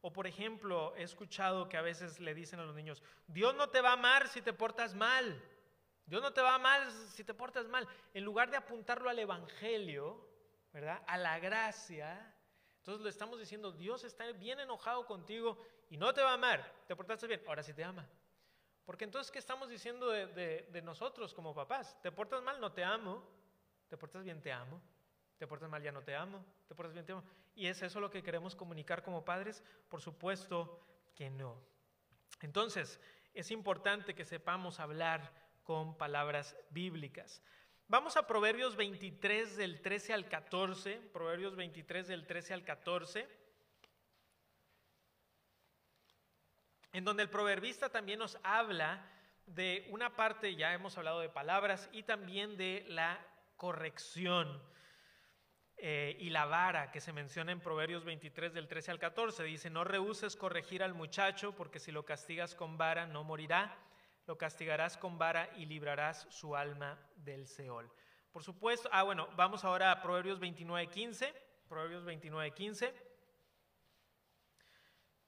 S1: O por ejemplo, he escuchado que a veces le dicen a los niños, Dios no te va a amar si te portas mal. Dios no te va amar si te portas mal. En lugar de apuntarlo al Evangelio, ¿verdad? A la gracia. Entonces le estamos diciendo, Dios está bien enojado contigo y no te va a amar. Te portaste bien, ahora sí te ama. Porque entonces, ¿qué estamos diciendo de, de nosotros como papás? Te portas mal, no te amo. te portas bien, te amo, te portas mal, ya no te amo, te portas bien, te amo. ¿Y es eso lo que queremos comunicar como padres? Por supuesto que no. Entonces, es importante que sepamos hablar con palabras bíblicas. Vamos a Proverbios 23 del 13 al 14, Proverbios 23 del 13 al 14, en donde el proverbista también nos habla de una parte, ya hemos hablado de palabras, y también de la corrección eh, y la vara que se menciona en Proverbios 23 del 13 al 14. Dice, no rehuses corregir al muchacho, porque si lo castigas con vara no morirá, lo castigarás con vara y librarás su alma del Seol. Por supuesto, ah bueno, vamos ahora a Proverbios 29, 15, Proverbios 29, 15,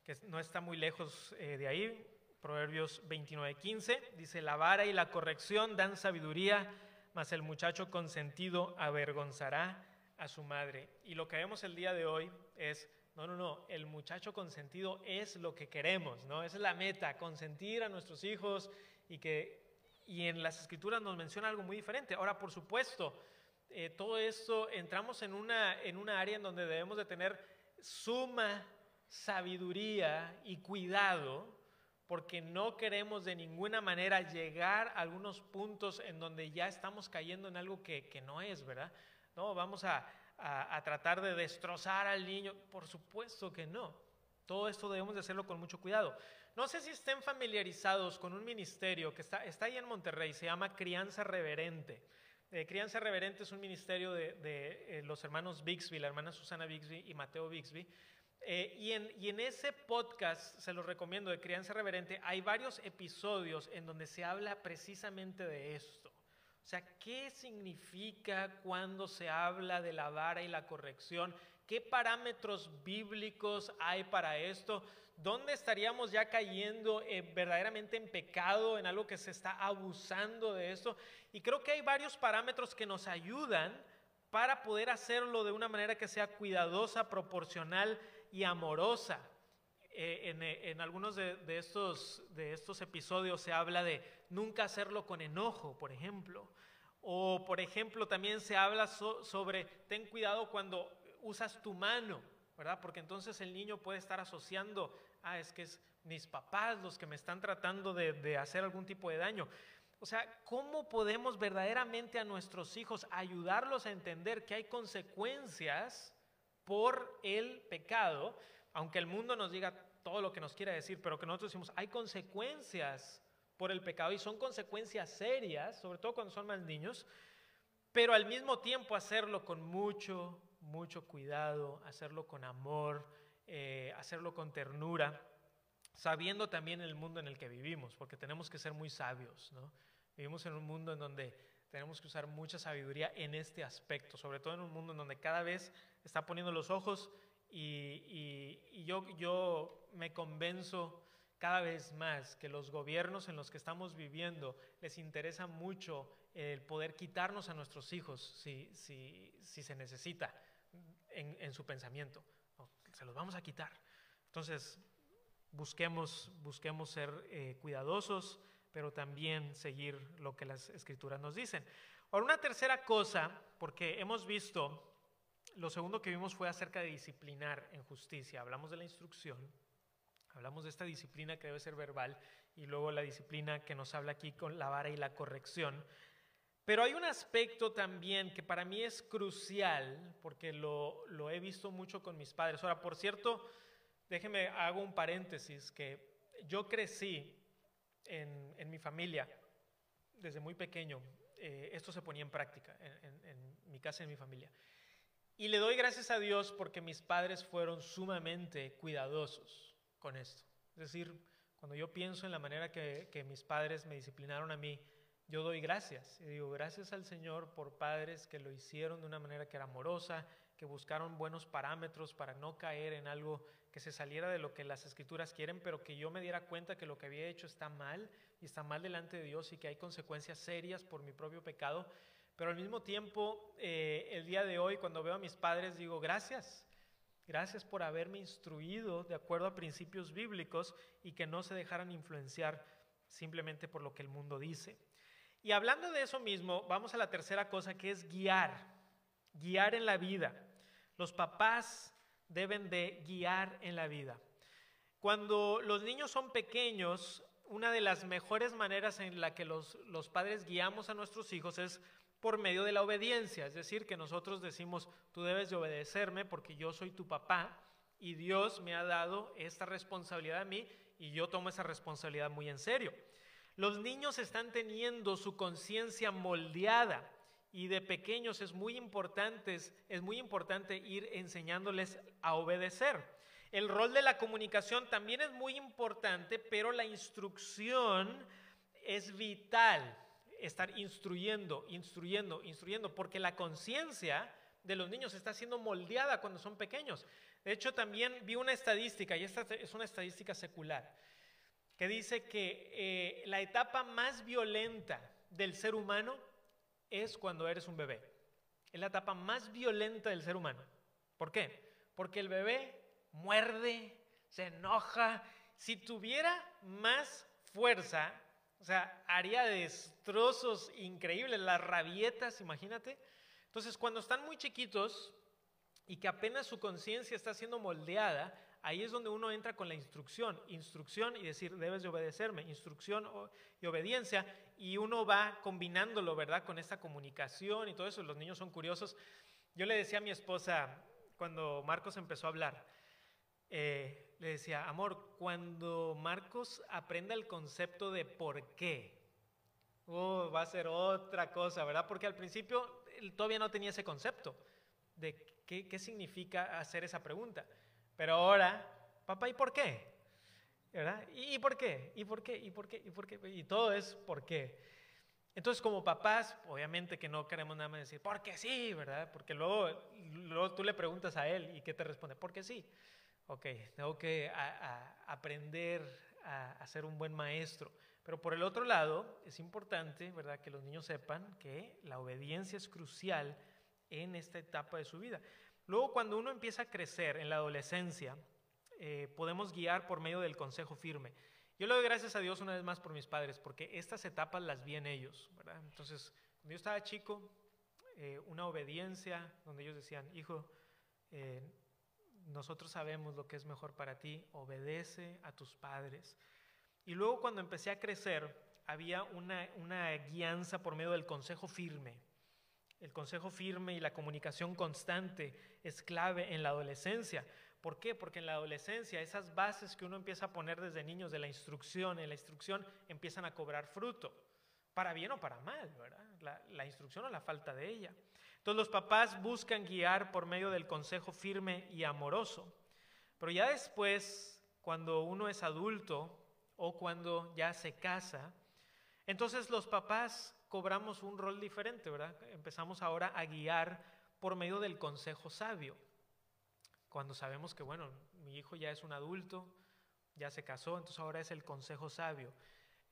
S1: que no está muy lejos eh, de ahí, Proverbios 29, 15, dice, la vara y la corrección dan sabiduría, mas el muchacho consentido avergonzará a su madre. Y lo que vemos el día de hoy es, no, no, no, el muchacho consentido es lo que queremos, ¿no? Esa es la meta, consentir a nuestros hijos y que, y en las escrituras nos menciona algo muy diferente. Ahora, por supuesto, eh, todo esto entramos en una, en una área en donde debemos de tener suma sabiduría y cuidado porque no queremos de ninguna manera llegar a algunos puntos en donde ya estamos cayendo en algo que, que no es, ¿verdad? No, vamos a, tratar de destrozar al niño. Por supuesto que no. Todo esto debemos de hacerlo con mucho cuidado. No sé si estén familiarizados con un ministerio que está, está ahí en Monterrey, se llama Crianza Reverente. Eh, Crianza Reverente es un ministerio de, eh, los hermanos Bixby, la hermana Susana Bixby y Mateo Bixby. Eh, y, en, y en ese podcast, se los recomiendo, de Crianza Reverente, hay varios episodios en donde se habla precisamente de esto. O sea, ¿qué significa cuando se habla de la vara y la corrección? ¿Qué parámetros bíblicos hay para esto? ¿Dónde estaríamos ya cayendo eh, verdaderamente en pecado, en algo que se está abusando de esto? Y creo que hay varios parámetros que nos ayudan para poder hacerlo de una manera que sea cuidadosa, proporcional y amorosa. Eh, eh, en, algunos de, estos, de estos episodios se habla de nunca hacerlo con enojo, por ejemplo. O, por ejemplo, también se habla sobre ten cuidado cuando usas tu mano, ¿verdad? Porque entonces el niño puede estar asociando, ah, es que es mis papás los que me están tratando de, de hacer algún tipo de daño. O sea, ¿cómo podemos verdaderamente a nuestros hijos ayudarlos a entender que hay consecuencias por el pecado? Aunque el mundo nos diga todo lo que nos quiera decir, pero que nosotros decimos, hay consecuencias por el pecado y son consecuencias serias, sobre todo cuando son más niños, pero al mismo tiempo hacerlo con mucho, mucho cuidado, hacerlo con amor, eh, hacerlo con ternura, sabiendo también el mundo en el que vivimos, porque tenemos que ser muy sabios, ¿no? Vivimos en un mundo en donde tenemos que usar mucha sabiduría en este aspecto, sobre todo en un mundo en donde cada vez está poniendo los ojos y, y yo, yo me convenzo cada vez más que los gobiernos en los que estamos viviendo les interesa mucho el poder quitarnos a nuestros hijos si, se necesita en, su pensamiento. se los vamos a quitar. Entonces, busquemos, busquemos ser eh, cuidadosos, pero también seguir lo que las escrituras nos dicen. Ahora, una tercera cosa, porque hemos visto, lo segundo que vimos fue acerca de disciplinar en justicia. Hablamos de la instrucción, Hablamos de esta disciplina que debe ser verbal y luego la disciplina que nos habla aquí con la vara y la corrección. Pero hay un aspecto también que para mí es crucial, porque lo, he visto mucho con mis padres. Ahora, por cierto, déjeme, hago un paréntesis, que yo crecí en, mi familia desde muy pequeño. Eh, esto se ponía en práctica en, en mi casa en mi familia. Y le doy gracias a Dios porque mis padres fueron sumamente cuidadosos con esto. Es decir, cuando yo pienso en la manera que, mis padres me disciplinaron a mí, yo doy gracias. Y digo, gracias al Señor por padres que lo hicieron de una manera que era amorosa, que buscaron buenos parámetros para no caer en algo que se saliera de lo que las escrituras quieren, pero que yo me diera cuenta que lo que había hecho está mal y está mal delante de Dios y que hay consecuencias serias por mi propio pecado. Pero al mismo tiempo, eh, el día de hoy, cuando veo a mis padres, digo, gracias, Gracias por haberme instruido de acuerdo a principios bíblicos y que no se dejaran influenciar simplemente por lo que el mundo dice. Y hablando de eso mismo, vamos a la tercera cosa que es guiar, guiar en la vida. Los papás deben de guiar en la vida. Cuando los niños son pequeños, una de las mejores maneras en la que los, los padres guiamos a nuestros hijos es por medio de la obediencia, es decir, que nosotros decimos, tú debes de obedecerme porque yo soy tu papá y Dios me ha dado esta responsabilidad a mí y yo tomo esa responsabilidad muy en serio. Los niños están teniendo su conciencia moldeada y de pequeños es muy importante, es muy importante ir enseñándoles a obedecer. El rol de la comunicación también es muy importante, pero la instrucción es vital. Estar instruyendo, instruyendo, instruyendo, porque la conciencia de los niños está siendo moldeada cuando son pequeños. De hecho, también vi una estadística, y esta es una estadística secular, que dice que eh, la etapa más violenta del ser humano es cuando eres un bebé. Es la etapa más violenta del ser humano. ¿Por qué? Porque el bebé muerde, se enoja. Si tuviera más fuerza, o sea, haría destrozos increíbles, las rabietas, imagínate. Entonces, cuando están muy chiquitos, y que apenas su conciencia está siendo moldeada, ahí es donde uno entra con la instrucción, instrucción y decir, debes de obedecerme, instrucción y obediencia, y uno va combinándolo, ¿verdad?, con esta comunicación y todo eso, los niños son curiosos. Yo le decía a mi esposa, cuando Marcos empezó a hablar, eh, le decía, amor, cuando Marcos aprenda el concepto de por qué, oh, va a ser otra cosa, ¿verdad? Porque al principio él todavía no tenía ese concepto de ¿Qué, significa hacer esa pregunta? Pero ahora, papá, ¿y por qué? ¿Verdad? ¿Y, por qué? ¿Y por qué? ¿Y por qué? ¿Y por qué? Y todo es por qué. Entonces, como papás, obviamente que no queremos nada más decir, porque sí, ¿verdad? Porque luego, luego tú le preguntas a él y ¿qué te responde? Porque sí. Ok, tengo que aprender a, a, ser un buen maestro. Pero por el otro lado, es importante, ¿verdad?, que los niños sepan que la obediencia es crucial en esta etapa de su vida. Luego, cuando uno empieza a crecer en la adolescencia, eh, podemos guiar por medio del consejo firme. Yo le doy gracias a Dios una vez más por mis padres, porque estas etapas las vi en ellos. Entonces, cuando yo estaba chico, eh, una obediencia donde ellos decían, hijo, eh, nosotros sabemos lo que es mejor para ti, obedece a tus padres. Y luego cuando empecé a crecer, había una, una guianza por medio del consejo firme. El consejo firme y la comunicación constante es clave en la adolescencia. ¿Por qué? Porque en la adolescencia esas bases que uno empieza a poner desde niños de la instrucción, en la instrucción empiezan a cobrar fruto, para bien o para mal, ¿verdad? La, la instrucción o la falta de ella. Entonces los papás buscan guiar por medio del consejo firme y amoroso. Pero ya después, cuando uno es adulto o cuando ya se casa, entonces los papás cobramos un rol diferente, ¿verdad? Empezamos ahora a guiar por medio del consejo sabio. Cuando sabemos que, bueno, mi hijo ya es un adulto, ya se casó, entonces ahora es el consejo sabio.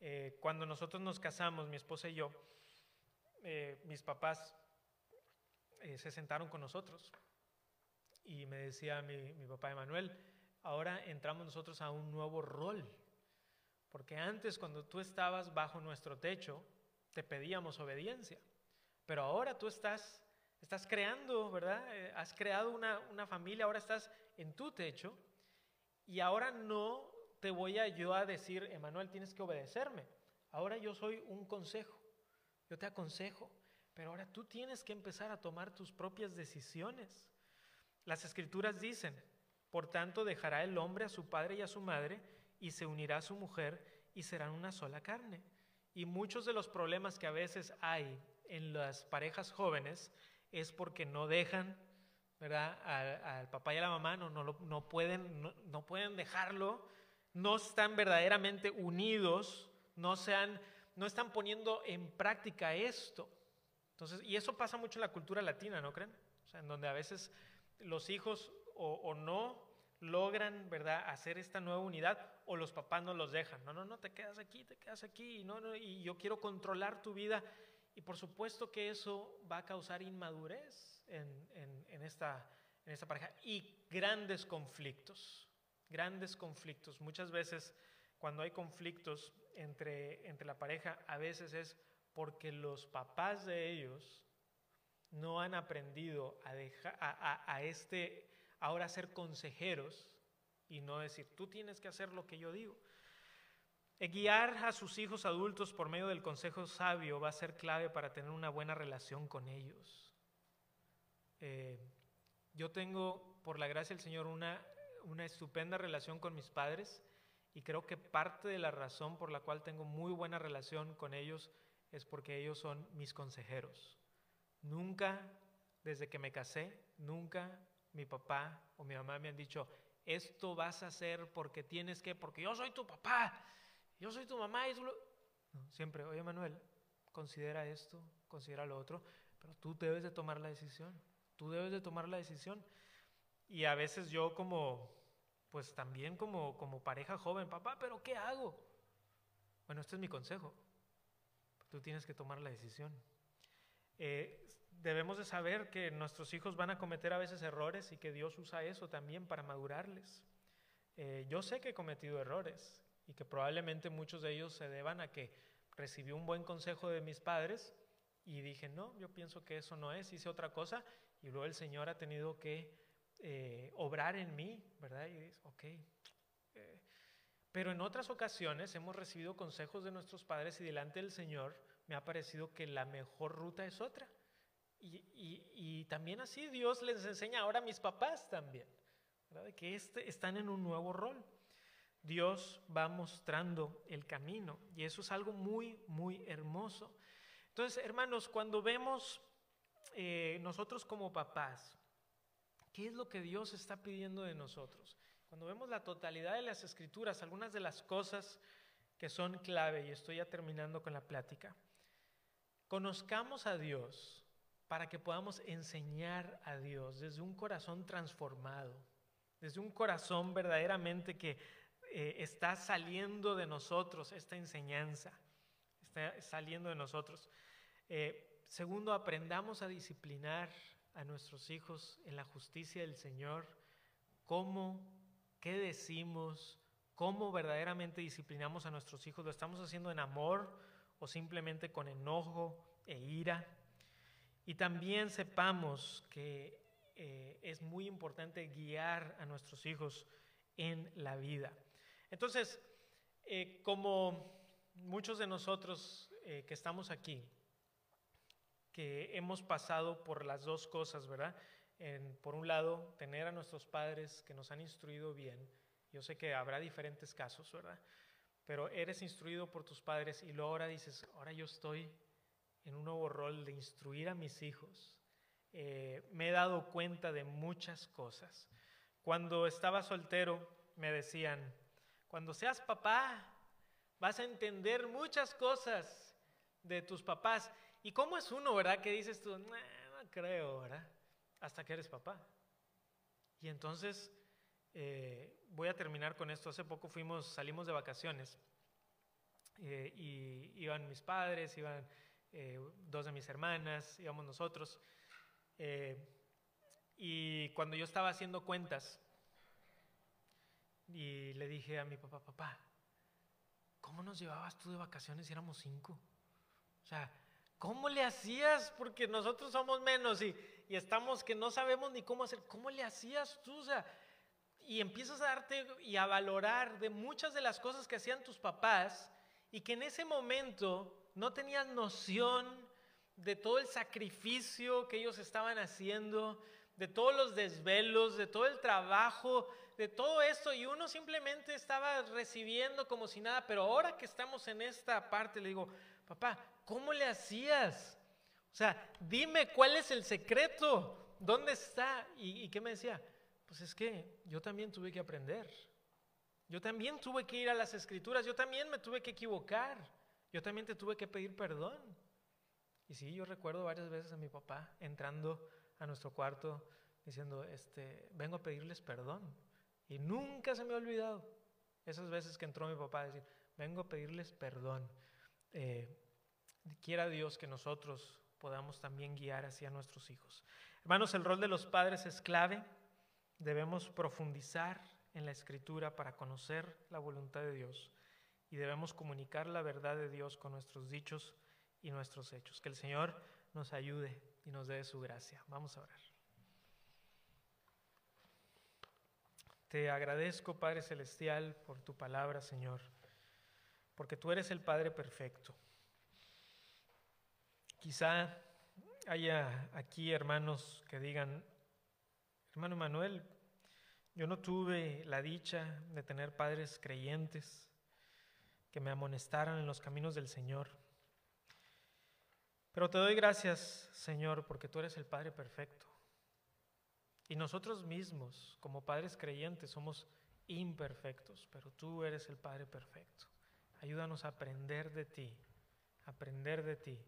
S1: Eh, cuando nosotros nos casamos, mi esposa y yo, eh, mis papás eh, se sentaron con nosotros y me decía mi, papá Emanuel, ahora entramos nosotros a un nuevo rol, porque antes cuando tú estabas bajo nuestro techo, te pedíamos obediencia. Pero ahora tú estás, estás creando, ¿verdad? Eh, has creado una, una familia, ahora estás en tu techo y ahora no te voy a yo a decir, Emanuel, tienes que obedecerme. Ahora yo soy un consejo, yo te aconsejo, pero ahora tú tienes que empezar a tomar tus propias decisiones. Las escrituras dicen, por tanto dejará el hombre a su padre y a su madre y se unirá a su mujer y serán una sola carne. Y muchos de los problemas que a veces hay en las parejas jóvenes es porque no dejan ¿verdad? Al, papá y a la mamá, no, no, no pueden, no, pueden dejarlo, no están verdaderamente unidos, no, sean, no están poniendo en práctica esto. Entonces, y eso pasa mucho en la cultura latina, ¿no creen? O sea, en donde a veces los hijos o, no logran, ¿verdad?, hacer esta nueva unidad o los papás no los dejan. No, no, no, te quedas aquí, te quedas aquí, y, no, no, y yo quiero controlar tu vida. Y por supuesto que eso va a causar inmadurez en, en, esta, en esta pareja y grandes conflictos, grandes conflictos. Muchas veces cuando hay conflictos entre, entre la pareja, a veces es porque los papás de ellos no han aprendido a, dejar, a, este ahora ser consejeros y no decir, tú tienes que hacer lo que yo digo. Eh, guiar a sus hijos adultos por medio del consejo sabio va a ser clave para tener una buena relación con ellos. Eh, yo tengo, por la gracia del Señor, una, una estupenda relación con mis padres y creo que parte de la razón por la cual tengo muy buena relación con ellos es porque ellos son mis consejeros. Nunca, desde que me casé, nunca mi papá o mi mamá me han dicho, esto vas a hacer porque tienes que, porque yo soy tu papá, yo soy tu mamá y siempre, oye Manuel, considera esto, considera lo otro, pero tú debes de tomar la decisión, tú debes de tomar la decisión. Y a veces yo como, pues también como, como pareja joven, papá, pero ¿qué hago? Bueno, este es mi consejo. Tú tienes que tomar la decisión. Eh, debemos de saber que nuestros hijos van a cometer a veces errores y que Dios usa eso también para madurarles. Eh, yo sé que he cometido errores y que probablemente muchos de ellos se deban a que recibí un buen consejo de mis padres y dije, no, yo pienso que eso no es, hice otra cosa y luego el Señor ha tenido que eh, obrar en mí, ¿verdad? Y dices, ok. pero en otras ocasiones hemos recibido consejos de nuestros padres y delante del Señor me ha parecido que la mejor ruta es otra. Y, también así Dios les enseña ahora a mis papás también, que este, están en un nuevo rol. Dios va mostrando el camino y eso es algo muy, muy hermoso. Entonces, hermanos, cuando vemos eh, nosotros como papás, ¿qué es lo que Dios está pidiendo de nosotros? Cuando vemos la totalidad de las escrituras, algunas de las cosas que son clave, y estoy ya terminando con la plática, conozcamos a Dios para que podamos enseñar a Dios desde un corazón transformado, desde un corazón verdaderamente que eh, está saliendo de nosotros esta enseñanza, está saliendo de nosotros. Eh, segundo, aprendamos a disciplinar a nuestros hijos en la justicia del Señor, cómo, qué decimos, cómo verdaderamente disciplinamos a nuestros hijos, lo estamos haciendo en amor o simplemente con enojo e ira. Y también sepamos que eh, es muy importante guiar a nuestros hijos en la vida. Entonces, eh, como muchos de nosotros eh, que estamos aquí, que hemos pasado por las dos cosas, ¿verdad? por un lado, tener a nuestros padres que nos han instruido bien. Yo sé que habrá diferentes casos, ¿verdad? Pero eres instruido por tus padres y luego ahora dices, ahora yo estoy en un nuevo rol de instruir a mis hijos, eh, me he dado cuenta de muchas cosas. Cuando estaba soltero me decían, cuando seas papá vas a entender muchas cosas de tus papás. ¿Y cómo es uno, verdad? Que dices tú, no creo, ¿verdad? Hasta que eres papá. Y entonces, eh, voy a terminar con esto. Hace poco fuimos, salimos de vacaciones eh, y iban mis padres, iban eh, dos de mis hermanas, íbamos nosotros. Eh, y cuando yo estaba haciendo cuentas, y le dije a mi papá, papá, ¿cómo nos llevabas tú de vacaciones si éramos cinco? O sea, ¿cómo le hacías? Porque nosotros somos menos y, y estamos que no sabemos ni cómo hacer. ¿Cómo le hacías tú? O sea, y empiezas a darte y a valorar de muchas de las cosas que hacían tus papás y que en ese momento no tenían noción de todo el sacrificio que ellos estaban haciendo, de todos los desvelos, de todo el trabajo, de todo esto, y uno simplemente estaba recibiendo como si nada, pero ahora que estamos en esta parte, le digo, papá, ¿cómo le hacías? O sea, dime cuál es el secreto, ¿dónde está? ¿Y, y qué me decía? Pues es que yo también tuve que aprender, yo también tuve que ir a las escrituras, yo también me tuve que equivocar. Yo también te tuve que pedir perdón. Y sí, yo recuerdo varias veces a mi papá entrando a nuestro cuarto diciendo, este, vengo a pedirles perdón. Y nunca se me ha olvidado esas veces que entró mi papá a decir, vengo a pedirles perdón. Eh, quiera Dios que nosotros podamos también guiar hacia nuestros hijos. Hermanos, el rol de los padres es clave. Debemos profundizar en la escritura para conocer la voluntad de Dios y debemos comunicar la verdad de Dios con nuestros dichos y nuestros hechos. Que el Señor nos ayude y nos dé su gracia. Vamos a orar. Te agradezco, Padre Celestial, por tu palabra, Señor, porque tú eres el Padre perfecto. Quizá haya aquí hermanos que digan, hermano Manuel, yo no tuve la dicha de tener padres creyentes que me amonestaran en los caminos del Señor. Pero te doy gracias, Señor, porque tú eres el Padre perfecto. Y nosotros mismos, como padres creyentes, somos imperfectos, pero tú eres el Padre perfecto. Ayúdanos a aprender de ti, aprender de ti,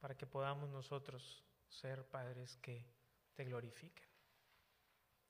S1: para que podamos nosotros ser padres que te glorifiquen.